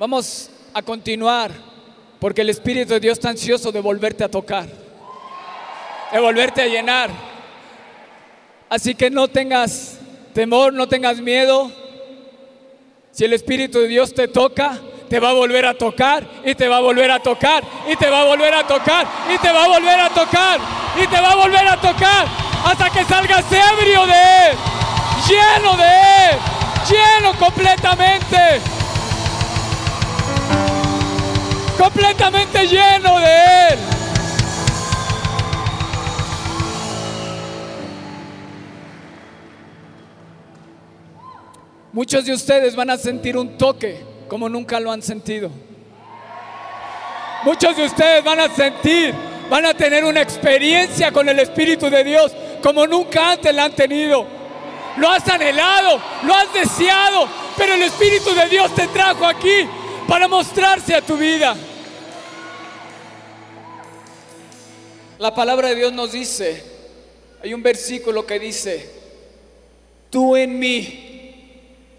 Vamos a continuar porque el Espíritu de Dios está ansioso de volverte a tocar, de volverte a llenar. Así que no tengas temor, no tengas miedo. Si el Espíritu de Dios te toca, te va a volver a tocar y te va a volver a tocar y te va a volver a tocar y te va a volver a tocar y te va a volver a tocar hasta que salgas ebrio de Él, lleno de Él, lleno completamente. Completamente lleno de Él. Muchos de ustedes van a sentir un toque como nunca lo han sentido. Muchos de ustedes van a sentir, van a tener una experiencia con el Espíritu de Dios como nunca antes la han tenido. Lo has anhelado, lo has deseado, pero el Espíritu de Dios te trajo aquí para mostrarse a tu vida. La palabra de Dios nos dice, hay un versículo que dice, tú en mí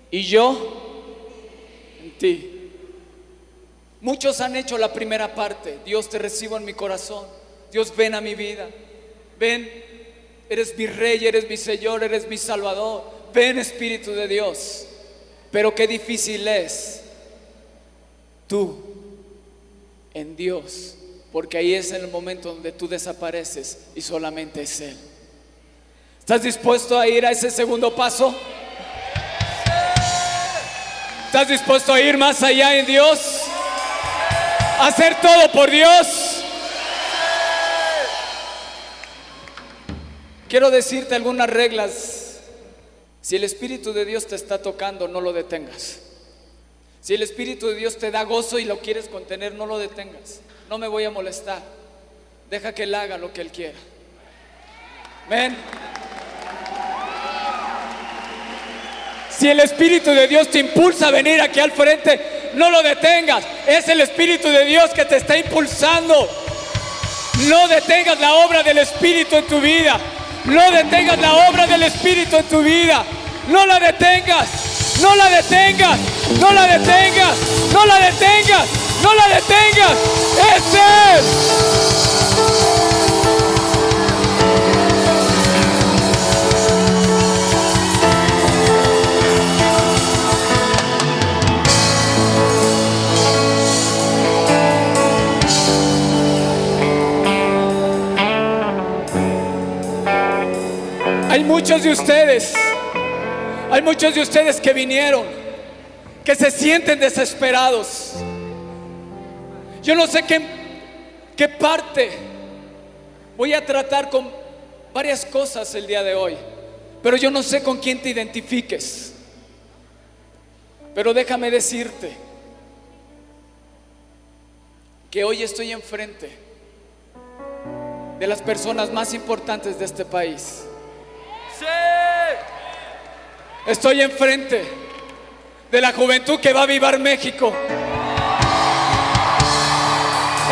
y yo en ti. Muchos han hecho la primera parte, Dios te recibo en mi corazón, Dios ven a mi vida, ven, eres mi rey, eres mi Señor, eres mi Salvador, ven Espíritu de Dios. Pero qué difícil es tú en Dios porque ahí es el momento donde tú desapareces y solamente es Él. ¿Estás dispuesto a ir a ese segundo paso? ¿Estás dispuesto a ir más allá en Dios? ¿A hacer todo por Dios? Quiero decirte algunas reglas. Si el Espíritu de Dios te está tocando, no lo detengas. Si el Espíritu de Dios te da gozo y lo quieres contener, no lo detengas no me voy a molestar. Deja que Él haga lo que Él quiera. Ven. Si el Espíritu de Dios te impulsa a venir aquí al frente, no lo detengas. Es el Espíritu de Dios que te está impulsando. No detengas la obra del Espíritu en tu vida. No detengas la obra del Espíritu en tu vida. No la detengas. No la detengas. No la detengas. No la detengas. No la detengas. Es. Hay muchos de ustedes, hay muchos de ustedes que vinieron, que se sienten desesperados. Yo no sé qué, qué parte voy a tratar con varias cosas el día de hoy, pero yo no sé con quién te identifiques. Pero déjame decirte que hoy estoy enfrente de las personas más importantes de este país. Estoy enfrente de la juventud que va a vivar México.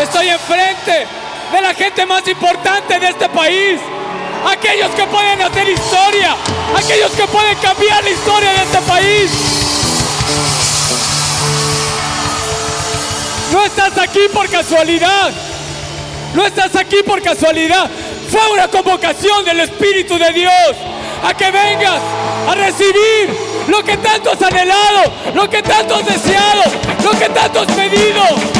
Estoy enfrente de la gente más importante de este país. Aquellos que pueden hacer historia. Aquellos que pueden cambiar la historia de este país. No estás aquí por casualidad. No estás aquí por casualidad. Fue una convocación del Espíritu de Dios a que vengas a recibir lo que tanto has anhelado, lo que tanto has deseado, lo que tanto has pedido.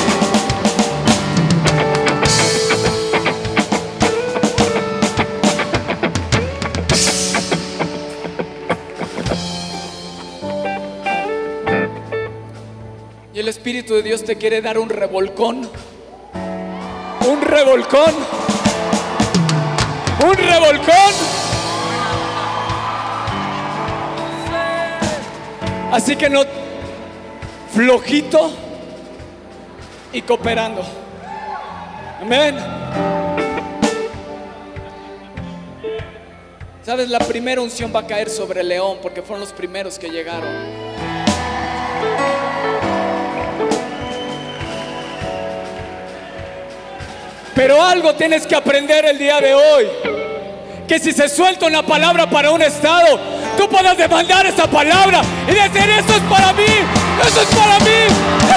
Espíritu de Dios te quiere dar un revolcón. Un revolcón. Un revolcón. Así que no flojito y cooperando. Amén. Sabes, la primera unción va a caer sobre el león porque fueron los primeros que llegaron. Pero algo tienes que aprender el día de hoy. Que si se suelta una palabra para un estado, tú puedas demandar esa palabra y decir, esto es para mí, esto es para mí,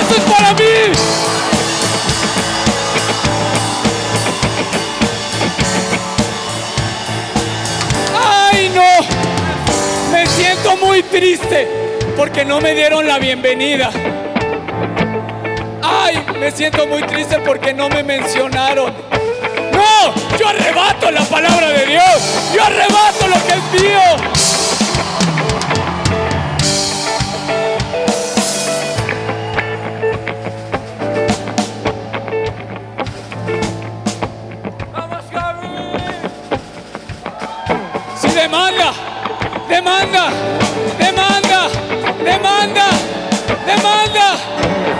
esto es para mí. ¡Ay no! Me siento muy triste porque no me dieron la bienvenida. Me siento muy triste porque no me mencionaron. No, yo arrebato la palabra de Dios. Yo arrebato lo que es mío. Si demanda, demanda, demanda, demanda, demanda,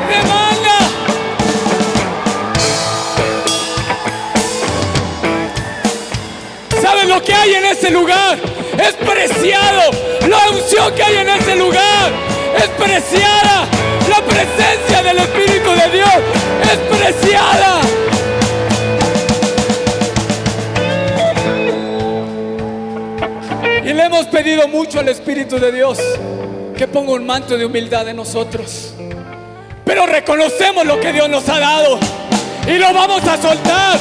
demanda. Lo que hay en ese lugar? Es preciado. La unción que hay en ese lugar es preciada. La presencia del Espíritu de Dios es preciada. Y le hemos pedido mucho al Espíritu de Dios que ponga un manto de humildad en nosotros. Pero reconocemos lo que Dios nos ha dado y lo vamos a soltar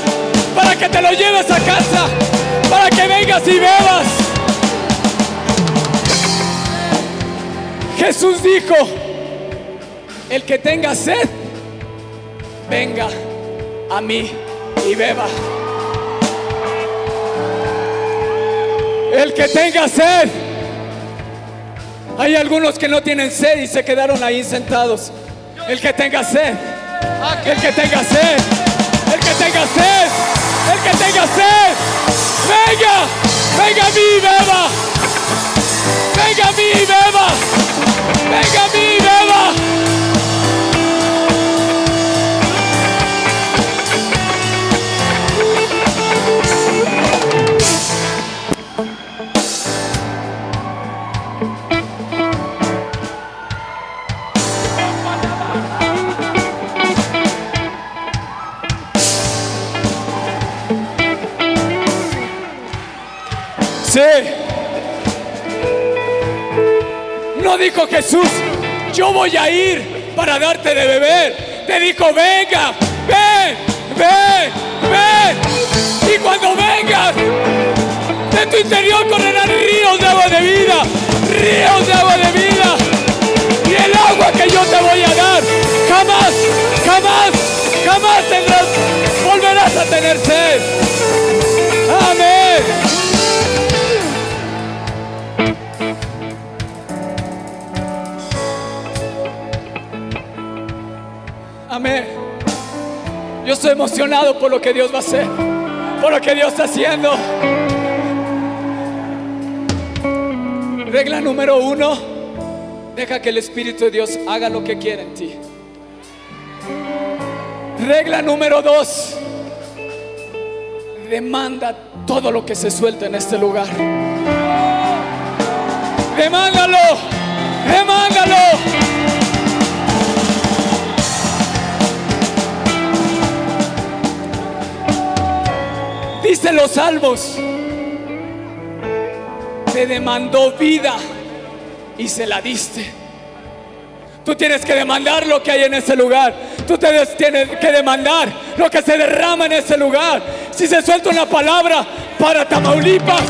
para que te lo lleves a casa, para que vengas y bebas. Jesús dijo, el que tenga sed, venga a mí y beba. El que tenga sed. Hay algunos que no tienen sed y se quedaron ahí sentados. El que tenga sed. El que tenga sed. El que tenga sed. El que tenga sed. Venga. Venga a mí y beba. Venga a mí beba. Venga a mí beba. Jesús, yo voy a ir para darte de beber. Te dijo, venga, ven, ven, ven. Y cuando vengas, de tu interior correrán ríos de agua de vida, ríos de agua de vida. Y el agua que yo te voy a dar, jamás, jamás, jamás tendrás, volverás a tener sed. Amén. Amén. Yo estoy emocionado por lo que Dios va a hacer, por lo que Dios está haciendo. Regla número uno, deja que el Espíritu de Dios haga lo que quiera en ti. Regla número dos, demanda todo lo que se suelta en este lugar. Demándalo, demándalo. Dice los salmos, te demandó vida y se la diste. Tú tienes que demandar lo que hay en ese lugar. Tú tienes, tienes que demandar lo que se derrama en ese lugar. Si se suelta una palabra para Tamaulipas,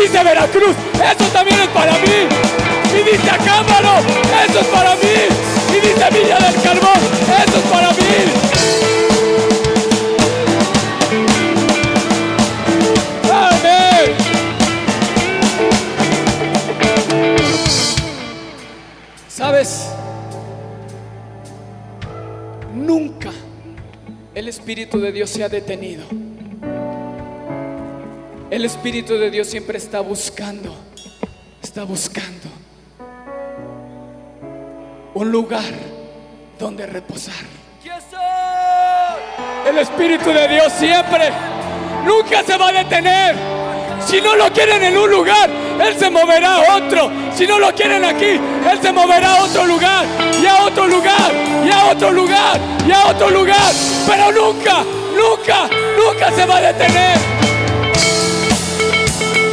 dice Veracruz, eso también es para mí. Y dice Acámbaro, eso es para mí. Y dice Villa del Carbón, eso es para mí. Espíritu de Dios se ha detenido. El Espíritu de Dios siempre está buscando, está buscando un lugar donde reposar. El Espíritu de Dios siempre, nunca se va a detener. Si no lo quieren en un lugar, Él se moverá a otro. Si no lo quieren aquí, Él se moverá a otro lugar, y a otro lugar, y a otro lugar, y a otro lugar. Pero nunca, nunca, nunca se va a detener.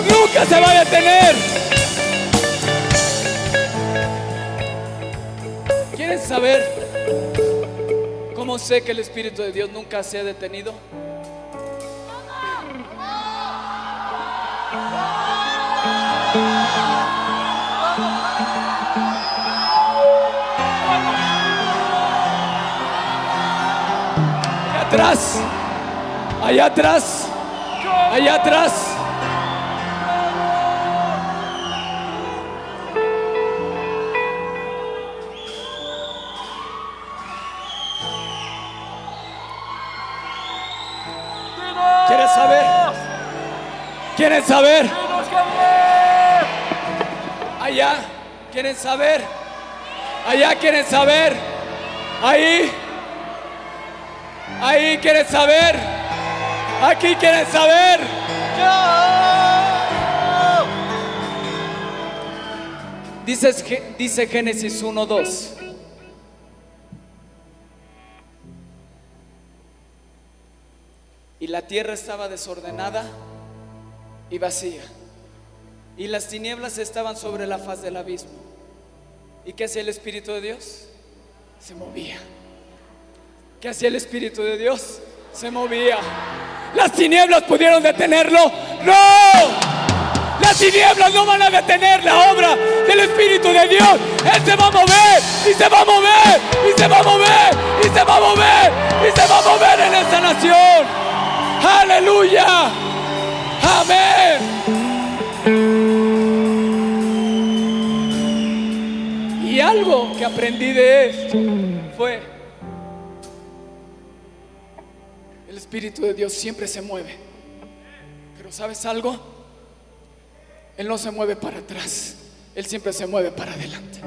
Nunca se va a detener. ¿Quieren saber cómo sé que el Espíritu de Dios nunca se ha detenido? Atrás, allá atrás, allá atrás. ¿Quieres saber? ¿Quieren saber? Allá, ¿quieren saber? Allá quieren saber. Ahí. Ahí quieren saber. Aquí quieren saber. Dice, dice Génesis 1.2. Y la tierra estaba desordenada y vacía. Y las tinieblas estaban sobre la faz del abismo. ¿Y qué hacía el Espíritu de Dios? Se movía. ¿Qué hacía el Espíritu de Dios? Se movía. ¿Las tinieblas pudieron detenerlo? ¡No! Las tinieblas no van a detener la obra del Espíritu de Dios. Él se va a mover y se va a mover y se va a mover y se va a mover y se va a mover en esta nación. Aleluya. Amén. Y algo que aprendí de esto fue, el Espíritu de Dios siempre se mueve. Pero ¿sabes algo? Él no se mueve para atrás, Él siempre se mueve para adelante.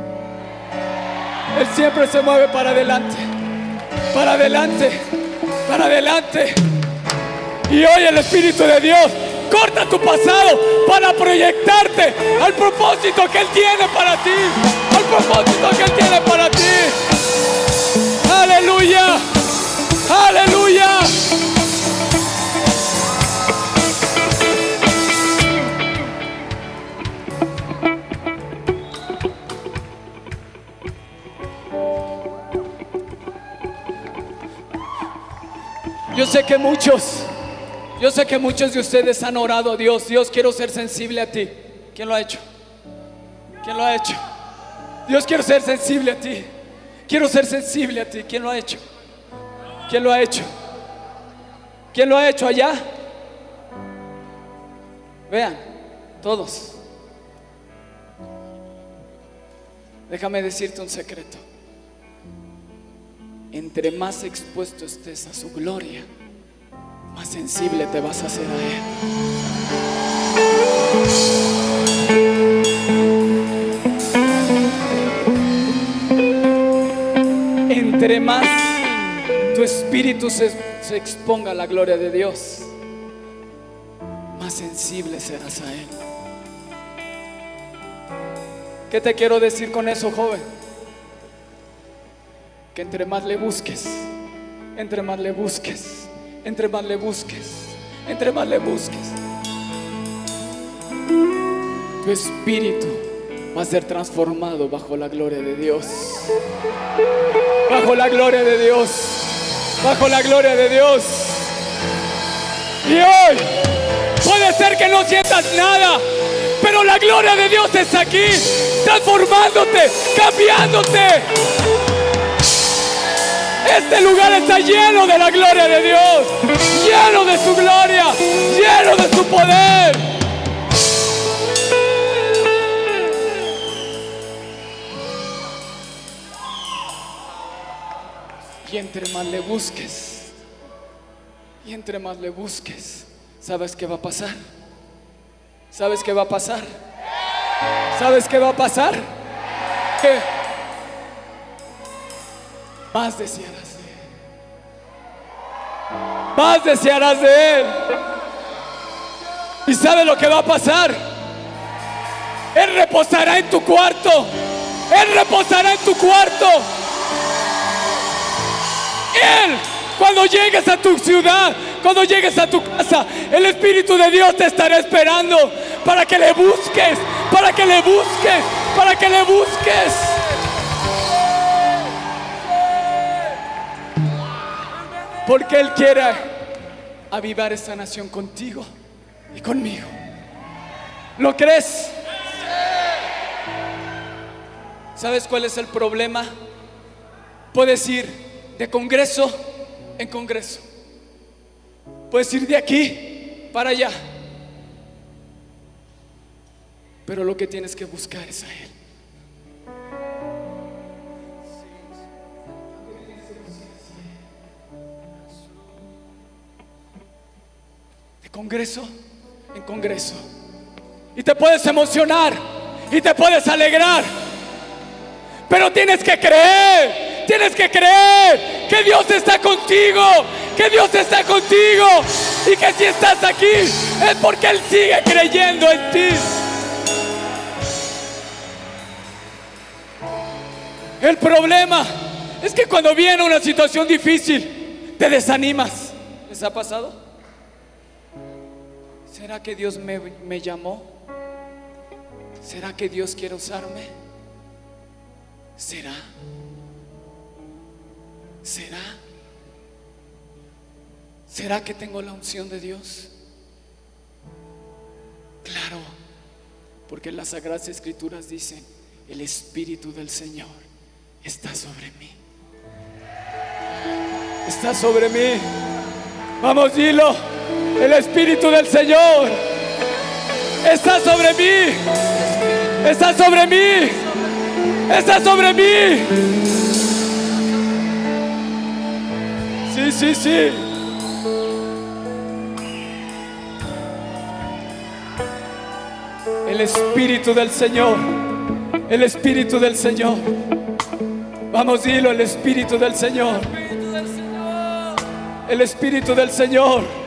Él siempre se mueve para adelante, para adelante, para adelante. Y hoy el Espíritu de Dios corta tu pasado para proyectarte al propósito que Él tiene para ti, al propósito que Él tiene para ti. Aleluya, aleluya. Yo sé que muchos, yo sé que muchos de ustedes han orado a Dios. Dios, quiero ser sensible a ti. ¿Quién lo ha hecho? ¿Quién lo ha hecho? Dios, quiero ser sensible a ti. Quiero ser sensible a ti. ¿Quién lo ha hecho? ¿Quién lo ha hecho? ¿Quién lo ha hecho allá? Vean, todos. Déjame decirte un secreto. Entre más expuesto estés a su gloria, más sensible te vas a hacer a Él. Entre más tu espíritu se, se exponga a la gloria de Dios, más sensible serás a Él. ¿Qué te quiero decir con eso, joven? Que entre más le busques, entre más le busques, entre más le busques, entre más le busques, tu espíritu va a ser transformado bajo la gloria de Dios. Bajo la gloria de Dios. Bajo la gloria de Dios. Y hoy puede ser que no sientas nada, pero la gloria de Dios está aquí, transformándote, cambiándote. Este lugar está lleno de la gloria de Dios, lleno de su gloria, lleno de su poder. Y entre más le busques, y entre más le busques, ¿sabes qué va a pasar? ¿Sabes qué va a pasar? ¿Sabes qué va a pasar? ¿Qué? Más desearás de Él. Más desearás de Él. ¿Y sabes lo que va a pasar? Él reposará en tu cuarto. Él reposará en tu cuarto. Cuando llegues a tu ciudad, cuando llegues a tu casa, el Espíritu de Dios te estará esperando para que le busques, para que le busques, para que le busques. Porque Él quiere avivar esta nación contigo y conmigo. ¿Lo crees? ¿Sabes cuál es el problema? Puedes ir de congreso en congreso. Puedes ir de aquí para allá. Pero lo que tienes que buscar es a Él. De congreso en congreso. Y te puedes emocionar y te puedes alegrar. Pero tienes que creer, tienes que creer que Dios está contigo, que Dios está contigo y que si estás aquí es porque Él sigue creyendo en ti. El problema es que cuando viene una situación difícil, te desanimas. ¿Les ha pasado? ¿Será que Dios me, me llamó? ¿Será que Dios quiere usarme? ¿Será? ¿Será? ¿Será que tengo la unción de Dios? Claro, porque las Sagradas Escrituras dicen, el Espíritu del Señor está sobre mí. Está sobre mí. Vamos, dilo. El Espíritu del Señor está sobre mí. Está sobre mí. Está sobre mí. Sí, sí, sí. El Espíritu del Señor. El Espíritu del Señor. Vamos, dilo, el Espíritu del Señor. El Espíritu del Señor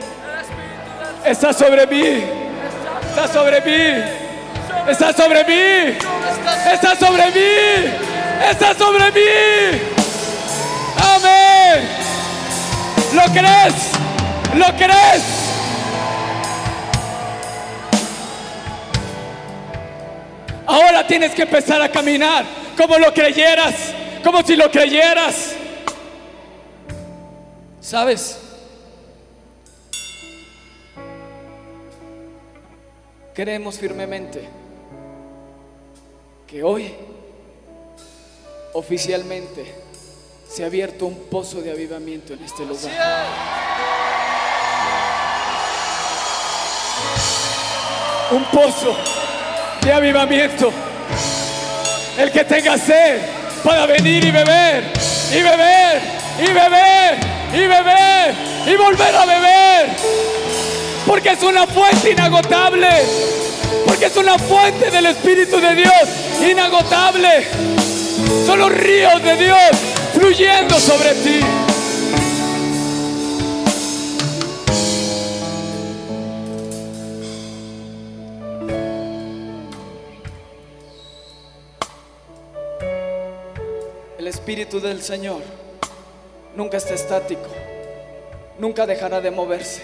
está sobre mí. Está sobre mí. Está sobre mí. Está sobre mí. Está sobre mí. ¿Lo crees? ¿Lo crees? Ahora tienes que empezar a caminar como lo creyeras, como si lo creyeras. ¿Sabes? Creemos firmemente que hoy oficialmente se ha abierto un pozo de avivamiento en este lugar. Un pozo de avivamiento. El que tenga sed pueda venir y beber, y beber, y beber, y beber, y volver a beber. Porque es una fuente inagotable. Porque es una fuente del Espíritu de Dios inagotable. Son los ríos de Dios fluyendo sobre ti. El Espíritu del Señor nunca está estático, nunca dejará de moverse.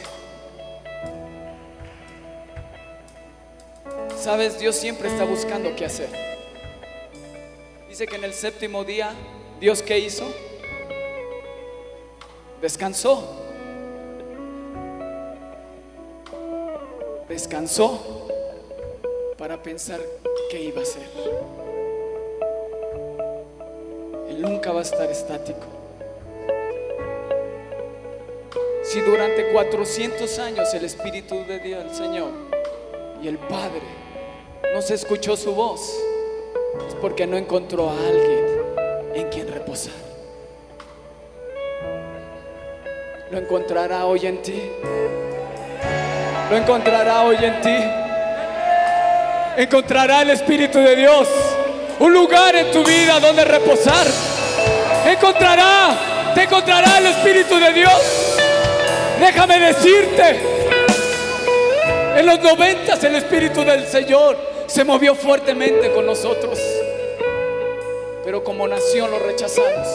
Sabes, Dios siempre está buscando qué hacer. Dice que en el séptimo día, Dios qué hizo? Descansó. Descansó para pensar qué iba a hacer. Él nunca va a estar estático. Si durante 400 años el Espíritu de Dios, el Señor y el Padre no se escuchó su voz, es porque no encontró a alguien en quien Lo encontrará hoy en ti. Lo encontrará hoy en ti. Encontrará el Espíritu de Dios. Un lugar en tu vida donde reposar. Encontrará, te encontrará el Espíritu de Dios. Déjame decirte, en los noventas el Espíritu del Señor se movió fuertemente con nosotros. Pero como nación lo rechazamos.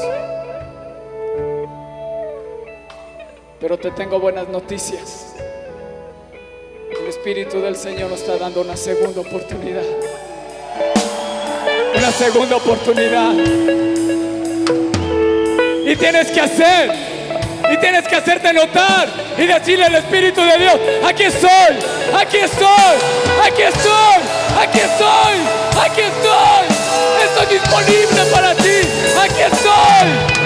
Pero te tengo buenas noticias. El Espíritu del Señor nos está dando una segunda oportunidad. Una segunda oportunidad. Y tienes que hacer. Y tienes que hacerte notar y decirle al Espíritu de Dios, aquí estoy, aquí estoy, aquí estoy, aquí estoy, aquí estoy. Disponible para ti, aquí estoy.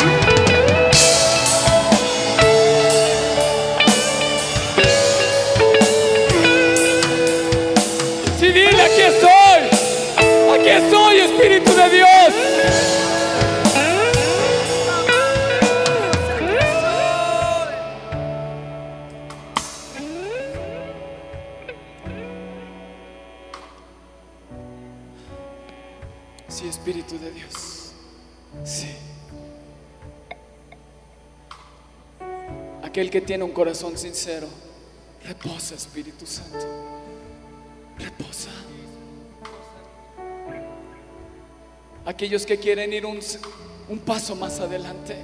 Aquel que tiene un corazón sincero, reposa Espíritu Santo. Reposa. Aquellos que quieren ir un, paso más adelante.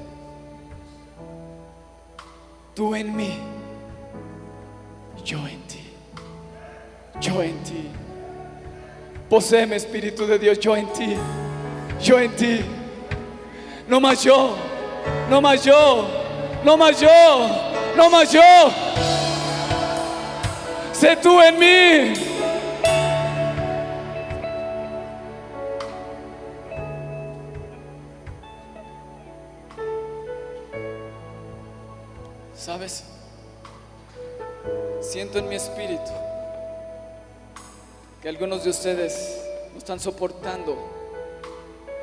Tú en mí, yo en ti, yo en ti. Poseeme Espíritu de Dios, yo en ti, yo en ti. No más yo, no más yo, no más yo, no más yo. Sé tú en mí. ¿Sabes? Siento en mi espíritu que algunos de ustedes no están soportando.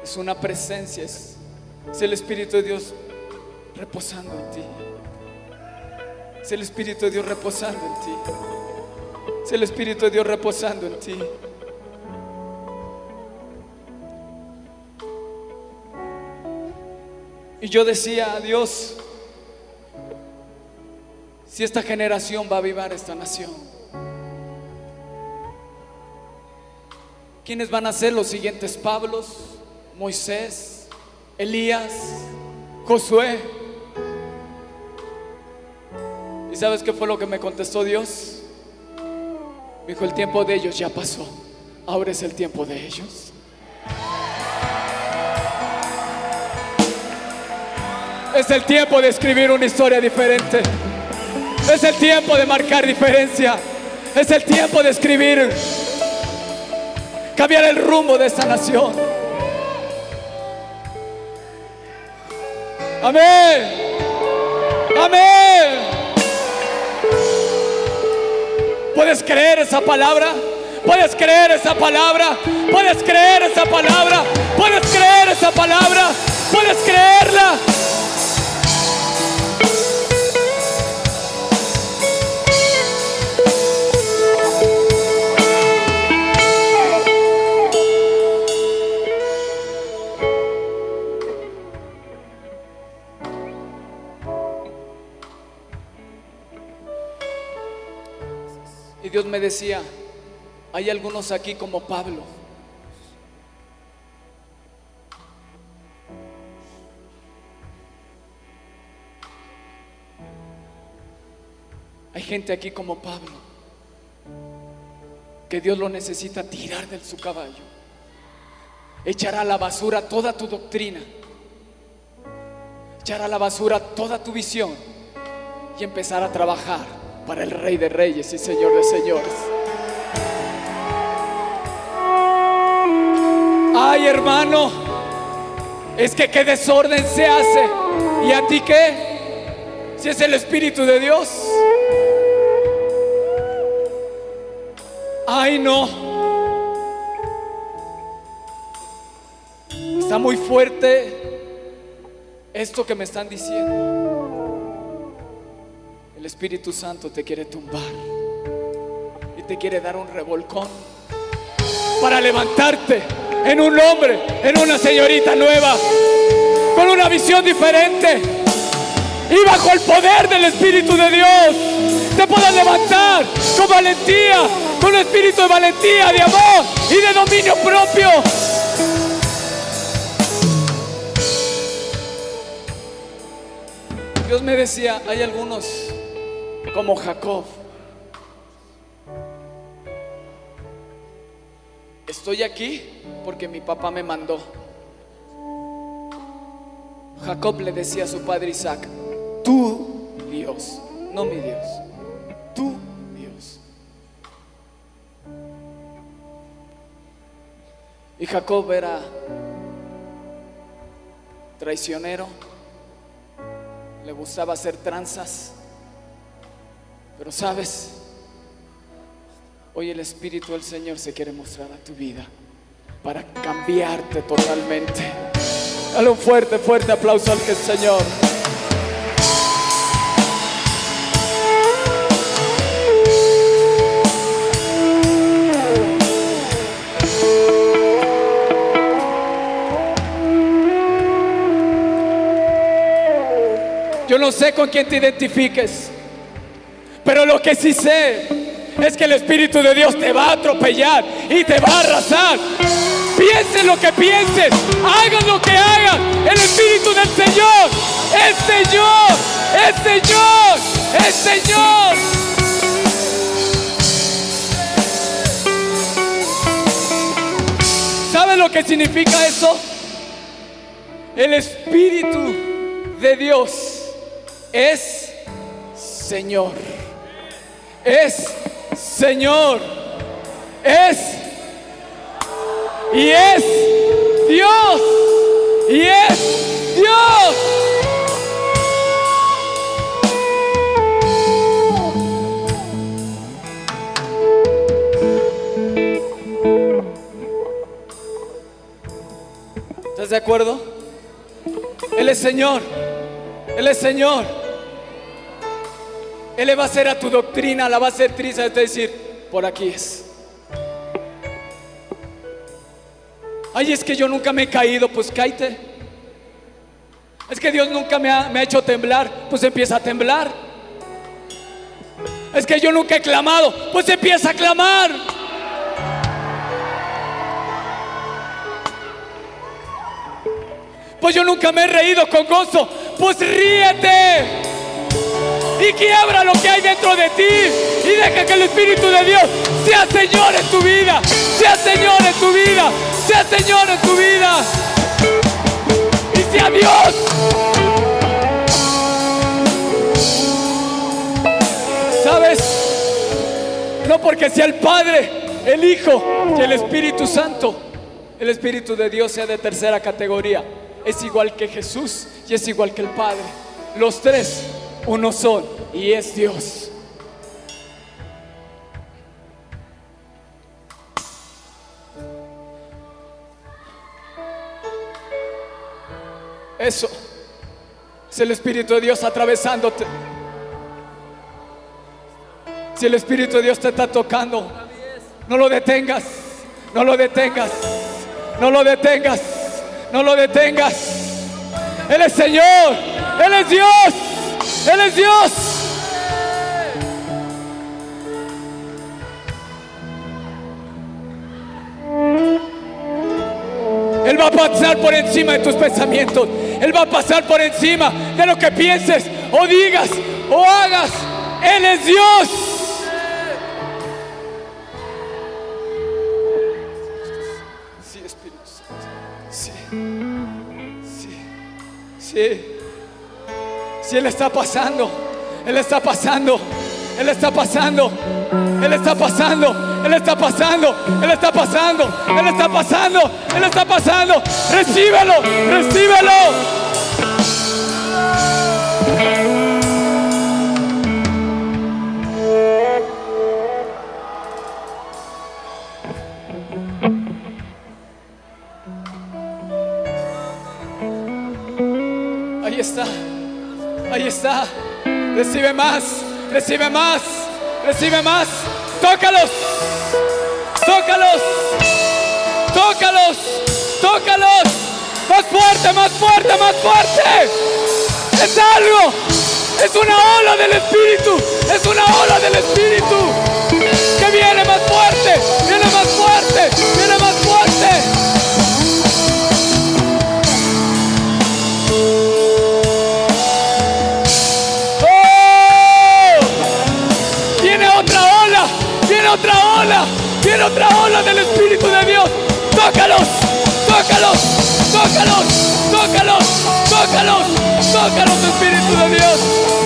Es una presencia, es, es el Espíritu de Dios reposando en ti. Es el Espíritu de Dios reposando en ti. Es el Espíritu de Dios reposando en ti. Y yo decía a Dios, si esta generación va a avivar esta nación, ¿quiénes van a ser los siguientes Pablos, Moisés, Elías, Josué? ¿Y sabes qué fue lo que me contestó Dios? Me dijo, el tiempo de ellos ya pasó, ahora es el tiempo de ellos. Es el tiempo de escribir una historia diferente. Es el tiempo de marcar diferencia. Es el tiempo de escribir, cambiar el rumbo de esta nación. Amén. Amén. ¿Puedes creer esa palabra? ¿Puedes creer esa palabra? ¿Puedes creer esa palabra? ¿Puedes creer esa palabra? ¿Puedes creerla? Me decía, hay algunos aquí como Pablo. Hay gente aquí como Pablo, que Dios lo necesita tirar de su caballo, echar a la basura toda tu doctrina, echar a la basura toda tu visión y empezar a trabajar para el Rey de Reyes y Señor de Señores. Ay, hermano, es que qué desorden se hace. ¿Y a ti qué? Si es el Espíritu de Dios. Ay, no. Está muy fuerte esto que me están diciendo. El Espíritu Santo te quiere tumbar y te quiere dar un revolcón para levantarte en un hombre, en una señorita nueva, con una visión diferente y bajo el poder del Espíritu de Dios te puedas levantar con valentía, con un espíritu de valentía, de amor y de dominio propio. Dios me decía, hay algunos como Jacob. Estoy aquí porque mi papá me mandó. Jacob le decía a su padre Isaac, tú Dios, no mi Dios, tú Dios. Y Jacob era traicionero, le gustaba hacer tranzas, pero sabes, hoy el Espíritu del Señor se quiere mostrar a tu vida para cambiarte totalmente. Dale un fuerte, fuerte aplauso al que Señor. Yo no sé con quién te identifiques. Pero lo que sí sé es que el Espíritu de Dios te va a atropellar y te va a arrasar. Piensen lo que piensen, hagan lo que hagan. El Espíritu del Señor es Señor, es Señor, es Señor. ¿Sabe lo que significa eso? El Espíritu de Dios es Señor. Es Señor. Es y es Dios. Y es Dios. ¿Estás de acuerdo? Él es Señor. Él es Señor. Él le va a hacer a tu doctrina, la va a hacer triste, te decir, por aquí es. Ay, es que yo nunca me he caído, pues cáite. Es que Dios nunca me me ha hecho temblar, pues empieza a temblar. Es que yo nunca he clamado, pues empieza a clamar. Pues yo nunca me he reído con gozo, pues ríete y quiebra lo que hay dentro de ti y deja que el Espíritu de Dios sea Señor en tu vida, sea Señor en tu vida, sea Señor en tu vida y sea Dios. ¿Sabes? No porque sea el Padre, el Hijo y el Espíritu Santo, el Espíritu de Dios sea de tercera categoría. Es igual que Jesús y es igual que el Padre. Los tres uno son y es Dios. Eso es el Espíritu de Dios atravesándote. Si el Espíritu de Dios te está tocando, no lo detengas, no lo detengas, no lo detengas, no lo detengas. Él es Señor, Él es Dios, Él es Dios. Él va a pasar por encima de tus pensamientos. Él va a pasar por encima de lo que pienses o digas o hagas. Él es Dios. Sí, Espíritu. Sí. Sí. Sí. Él está pasando, Él está pasando, Él está pasando, Él está pasando, Él está pasando, Él está pasando, Él está pasando, Él está pasando. Recíbelo, recíbelo. Ahí está. Ahí está. Recibe más. Recibe más. Recibe más. Tócalos. Tócalos. Tócalos. Tócalos. Más fuerte, más fuerte, más fuerte. Es algo. Es una ola del Espíritu. Es una ola del Espíritu. Que viene más fuerte. Viene más fuerte. Viene más fuerte. Otra ola del Espíritu de Dios. Tócalos, tócalos, tócalos, tócalos, tócalos, tócalos, Espíritu de Dios.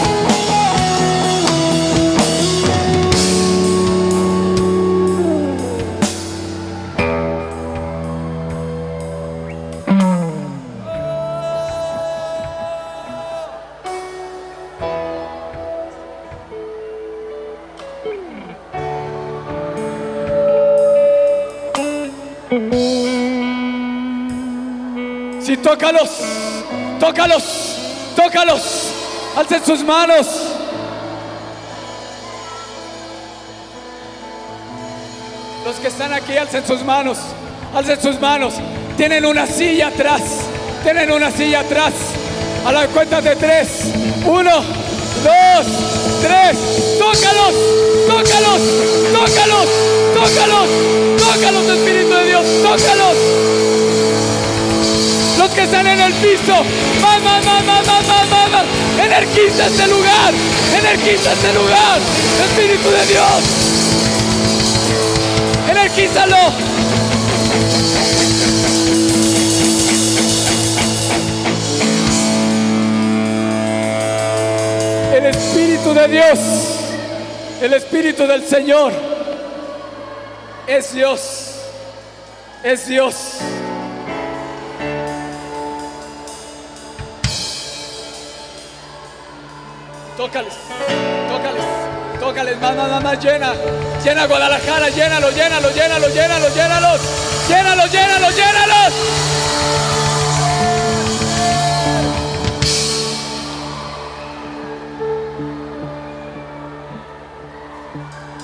Sí, tócalos, tócalos, tócalos. Alcen sus manos. Los que están aquí, alcen sus manos. Alcen sus manos. Tienen una silla atrás. Tienen una silla atrás. A la cuenta de tres. Uno, dos, tres. Tócalos, tócalos, tócalos, tócalos, tócalos, Espíritu de Dios, tócalos. Los que están en el piso, más, más, más, más, más, más, más, más. Energiza este lugar, energiza este lugar, Espíritu de Dios. Energizalo. Espíritu de Dios, el Espíritu del Señor, es Dios, es Dios. Tócales, tócales, tócales, más, más, más, más. llena, llena Guadalajara, llénalo, llénalo, llénalo, llénalo, llénalos, llénalo, llénalo, llénalos. llénalos.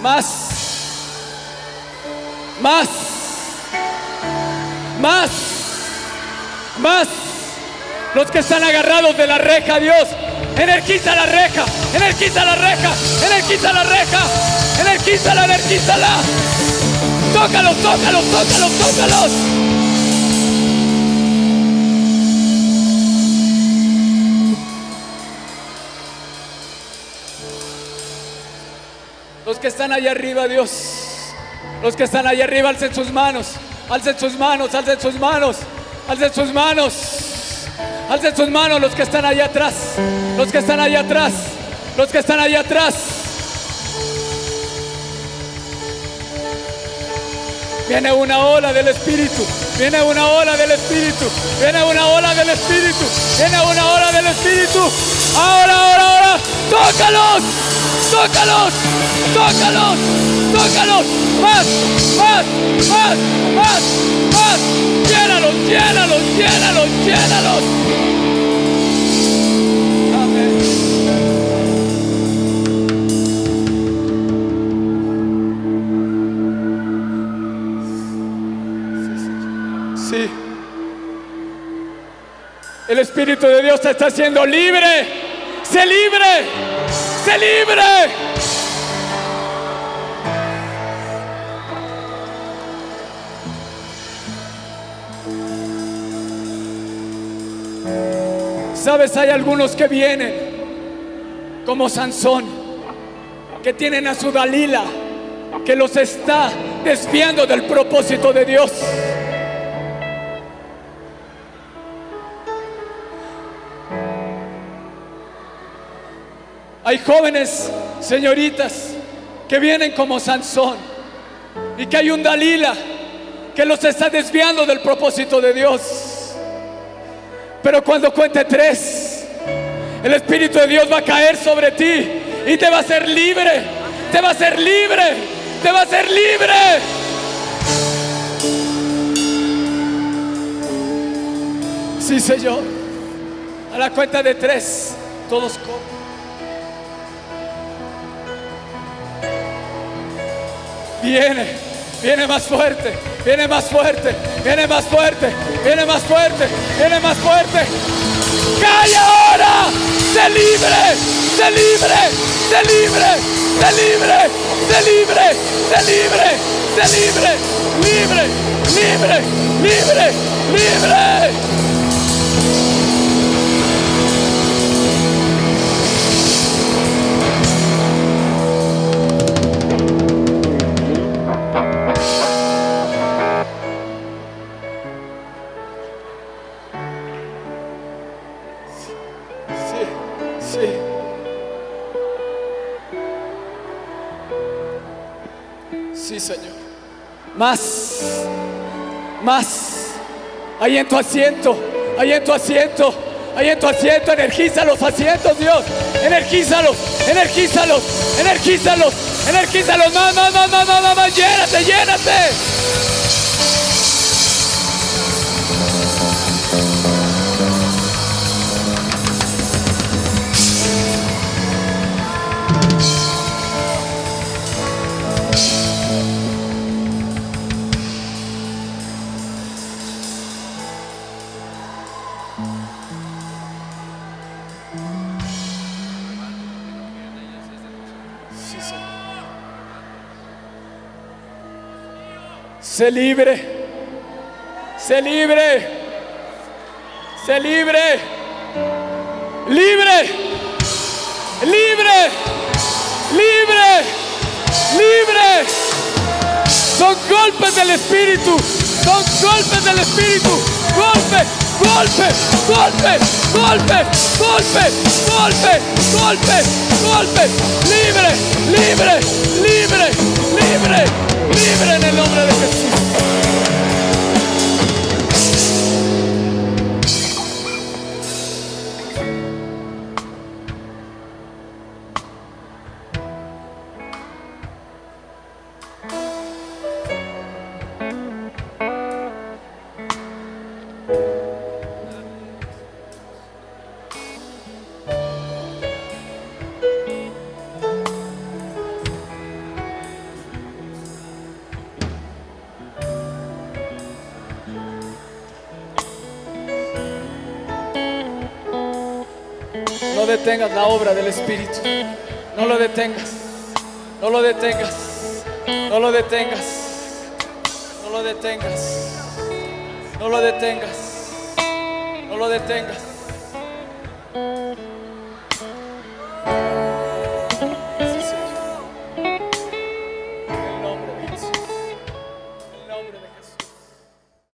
Más, más, más, más. Los que están agarrados de la reja, Dios, energiza la reja, energiza la reja, energiza la reja, energizala, energizala. Tócalos, tócalos, tócalos, tócalos. Que están allá arriba, Dios. Los que están allá arriba, alcen sus manos. Alcen sus manos, alcen sus manos. Alcen sus manos. Alcen sus manos los que están allá atrás. Los que están allá atrás. Los que están allá atrás. Viene una ola del Espíritu. Viene una ola del Espíritu. Viene una ola del Espíritu. Viene una ola del Espíritu. Ahora, ahora, ahora. Tócalos. Tócalos. Tócalos. Tócalos. Más, más, más, más, más. Llénalos, llénalos, llénalos, llénalos. Amén. Sí. El Espíritu de Dios te está haciendo libre. Sé libre. Sé libre. Sabes, hay algunos que vienen como Sansón, que tienen a su Dalila, que los está desviando del propósito de Dios. Hay jóvenes, señoritas, que vienen como Sansón y que hay un Dalila que los está desviando del propósito de Dios. Pero cuando cuente tres, el Espíritu de Dios va a caer sobre ti y te va a hacer libre, te va a hacer libre, te va a hacer libre. Sí, Señor. A la cuenta de tres, todos comen. Viene, viene más fuerte, viene más fuerte, viene más fuerte, viene más fuerte, viene más fuerte. ¡Calla ahora! ¡Se libre! ¡Se libre! ¡Se libre! ¡Se libre! ¡Se libre! ¡Se libre! ¡Se libre! ¡Libre! ¡Libre! ¡Libre! ¡Libre! Sí, Señor. Más, más. Ahí en tu asiento, ahí en tu asiento, ahí en tu asiento. Energiza los asientos, Dios. Energízalos, energízalos, energízalos, energízalos. Más, más, más, más, más, más, más. Llénate, llénate. Sé libre. Sé libre. Sé libre. Libre. Libre. Libre. Libre. Son golpes del Espíritu. Son golpes del Espíritu. Golpe, golpe, golpe, golpe, golpe, golpe, golpe, golpe. Libre, libre, libre, libre, libre en el nombre de Jesús. La obra del Espíritu. No lo detengas. No lo detengas. No lo detengas. No lo detengas. No lo detengas. No lo detengas.